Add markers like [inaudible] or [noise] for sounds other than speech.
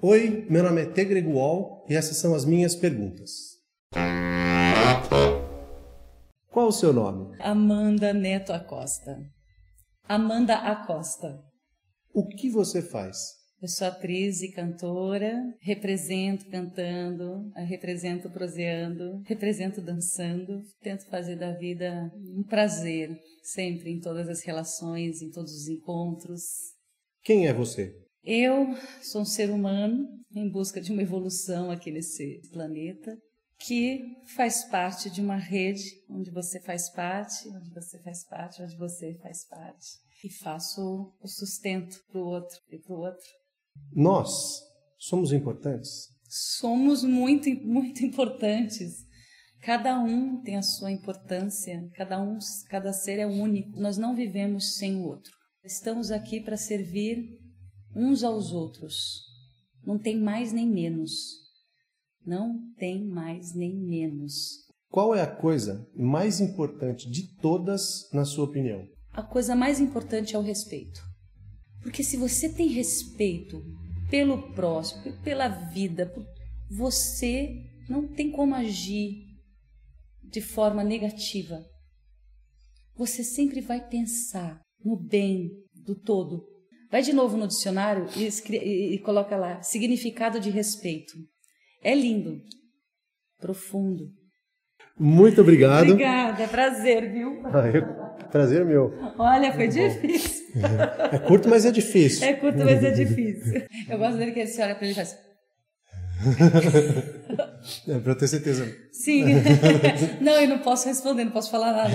Oi, meu nome é Tegregual e essas são as minhas perguntas. Qual o seu nome? Amanda Neto Acosta. Amanda Acosta. O que você faz? Eu sou atriz e cantora, represento cantando, represento proseando, represento dançando, tento fazer da vida um prazer, sempre em todas as relações, em todos os encontros. Quem é você? Eu sou um ser humano em busca de uma evolução aqui nesse planeta que faz parte de uma rede onde você faz parte, onde você faz parte, onde você faz parte. E faço o sustento para o outro e para o outro. Nós somos importantes? Somos muito, muito importantes. Cada um tem a sua importância, cada um, cada ser é único. Nós não vivemos sem o outro. Estamos aqui para servir uns aos outros. Não tem mais nem menos. Não tem mais nem menos. Qual é a coisa mais importante de todas, na sua opinião? A coisa mais importante é o respeito. Porque se você tem respeito pelo próximo, pela vida, você não tem como agir de forma negativa. Você sempre vai pensar no bem do todo. Vai de novo no dicionário e, e, e coloca lá significado de respeito. É lindo, profundo. Muito obrigado. Obrigada, é prazer, viu? [laughs] Ah, eu... Prazer meu. Olha, foi difícil. É curto, mas é difícil. É curto, mas é difícil. Eu gosto dele que ele se olha para ele e faz. [laughs] É, para eu ter certeza. Sim. [laughs] Não, eu não posso responder, não posso falar nada.